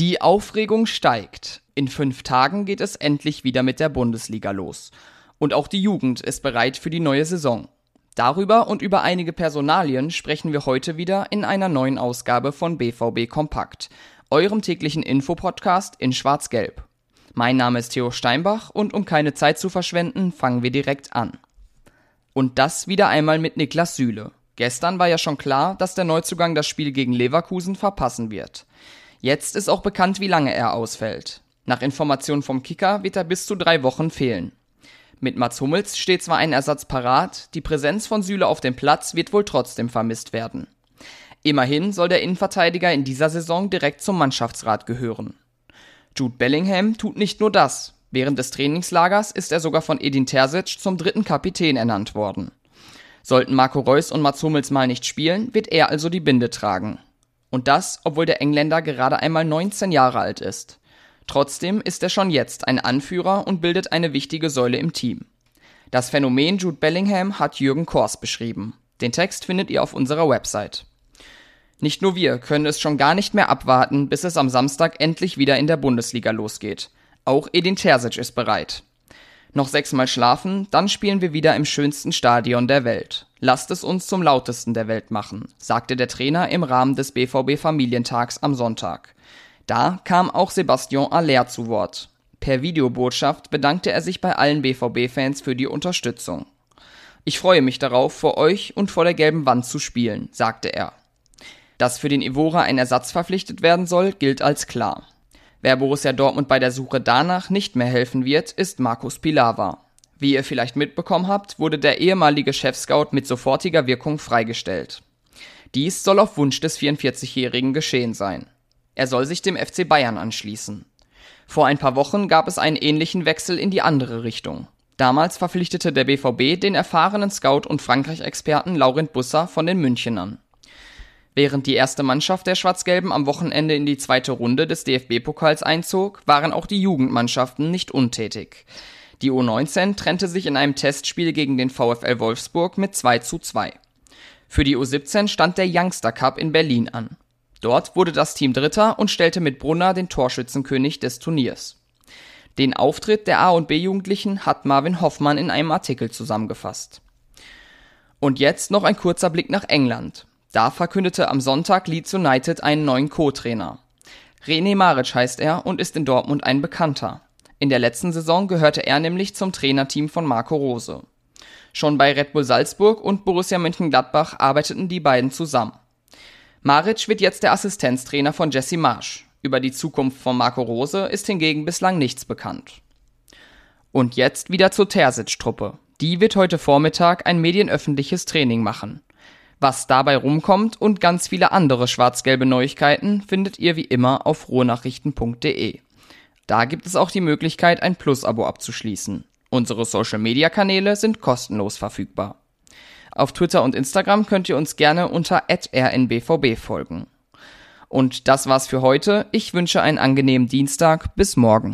Die Aufregung steigt. In fünf Tagen geht es endlich wieder mit der Bundesliga los. Und auch die Jugend ist bereit für die neue Saison. Darüber und über einige Personalien sprechen wir heute wieder in einer neuen Ausgabe von BVB Kompakt, eurem täglichen Infopodcast in Schwarz-Gelb. Mein Name ist Theo Steinbach und um keine Zeit zu verschwenden, fangen wir direkt an. Und das wieder einmal mit Niklas Süle. Gestern war ja schon klar, dass der Neuzugang das Spiel gegen Leverkusen verpassen wird. Jetzt ist auch bekannt, wie lange er ausfällt. Nach Informationen vom Kicker wird er bis zu drei Wochen fehlen. Mit Mats Hummels steht zwar ein Ersatz parat, die Präsenz von Süle auf dem Platz wird wohl trotzdem vermisst werden. Immerhin soll der Innenverteidiger in dieser Saison direkt zum Mannschaftsrat gehören. Jude Bellingham tut nicht nur das. Während des Trainingslagers ist er sogar von Edin Terzic zum dritten Kapitän ernannt worden. Sollten Marco Reus und Mats Hummels mal nicht spielen, wird er also die Binde tragen. Und das, obwohl der Engländer gerade einmal 19 Jahre alt ist. Trotzdem ist er schon jetzt ein Anführer und bildet eine wichtige Säule im Team. Das Phänomen Jude Bellingham hat Jürgen Kors beschrieben. Den Text findet ihr auf unserer Website. Nicht nur wir können es schon gar nicht mehr abwarten, bis es am Samstag endlich wieder in der Bundesliga losgeht. Auch Edin Terzic ist bereit. Noch sechsmal schlafen, dann spielen wir wieder im schönsten Stadion der Welt. Lasst es uns zum lautesten der Welt machen, sagte der Trainer im Rahmen des BVB Familientags am Sonntag. Da kam auch Sebastian Aller zu Wort. Per Videobotschaft bedankte er sich bei allen BVB-Fans für die Unterstützung. Ich freue mich darauf, vor euch und vor der gelben Wand zu spielen, sagte er. Dass für den Ivora ein Ersatz verpflichtet werden soll, gilt als klar. Wer Borussia Dortmund bei der Suche danach nicht mehr helfen wird, ist Markus Pilawa. Wie ihr vielleicht mitbekommen habt, wurde der ehemalige Chefscout mit sofortiger Wirkung freigestellt. Dies soll auf Wunsch des 44-Jährigen geschehen sein. Er soll sich dem FC Bayern anschließen. Vor ein paar Wochen gab es einen ähnlichen Wechsel in die andere Richtung. Damals verpflichtete der BVB den erfahrenen Scout und Frankreich-Experten Laurent Busser von den Münchenern. Während die erste Mannschaft der Schwarz-Gelben am Wochenende in die zweite Runde des DFB-Pokals einzog, waren auch die Jugendmannschaften nicht untätig. Die U19 trennte sich in einem Testspiel gegen den VfL Wolfsburg mit 2 zu 2. Für die U17 stand der Youngster Cup in Berlin an. Dort wurde das Team Dritter und stellte mit Brunner den Torschützenkönig des Turniers. Den Auftritt der A- und B-Jugendlichen hat Marvin Hoffmann in einem Artikel zusammengefasst. Und jetzt noch ein kurzer Blick nach England. Da verkündete am Sonntag Leeds United einen neuen Co-Trainer. René Maric heißt er und ist in Dortmund ein Bekannter. In der letzten Saison gehörte er nämlich zum Trainerteam von Marco Rose. Schon bei Red Bull Salzburg und Borussia Mönchengladbach arbeiteten die beiden zusammen. Maric wird jetzt der Assistenztrainer von Jesse Marsch. Über die Zukunft von Marco Rose ist hingegen bislang nichts bekannt. Und jetzt wieder zur Terzic-Truppe. Die wird heute Vormittag ein medienöffentliches Training machen. Was dabei rumkommt und ganz viele andere schwarz-gelbe Neuigkeiten findet ihr wie immer auf ruhrnachrichten.de. Da gibt es auch die Möglichkeit, ein Plus-Abo abzuschließen. Unsere Social-Media-Kanäle sind kostenlos verfügbar. Auf Twitter und Instagram könnt ihr uns gerne unter rnbvb folgen. Und das war's für heute. Ich wünsche einen angenehmen Dienstag. Bis morgen.